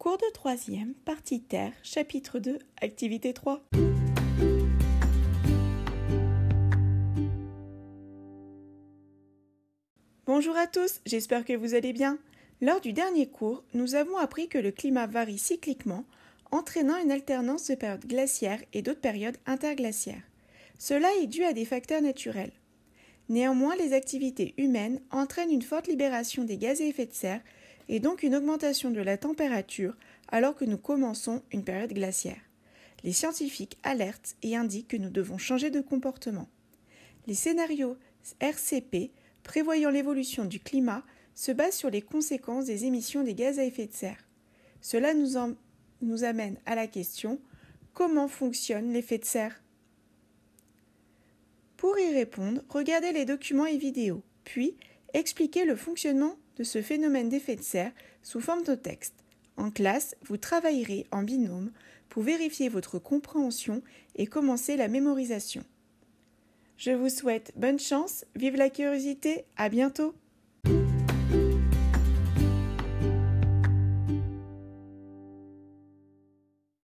Cours de troisième, partie Terre, chapitre 2, activité 3. Bonjour à tous, j'espère que vous allez bien. Lors du dernier cours, nous avons appris que le climat varie cycliquement, entraînant une alternance de périodes glaciaires et d'autres périodes interglaciaires. Cela est dû à des facteurs naturels. Néanmoins, les activités humaines entraînent une forte libération des gaz à effet de serre et donc une augmentation de la température alors que nous commençons une période glaciaire. Les scientifiques alertent et indiquent que nous devons changer de comportement. Les scénarios RCP prévoyant l'évolution du climat se basent sur les conséquences des émissions des gaz à effet de serre. Cela nous, amène à la question comment fonctionne l'effet de serre? Pour y répondre, regardez les documents et vidéos, puis expliquez le fonctionnement ce phénomène d'effet de serre sous forme de texte. En classe, vous travaillerez en binôme pour vérifier votre compréhension et commencer la mémorisation. Je vous souhaite bonne chance, vive la curiosité, à bientôt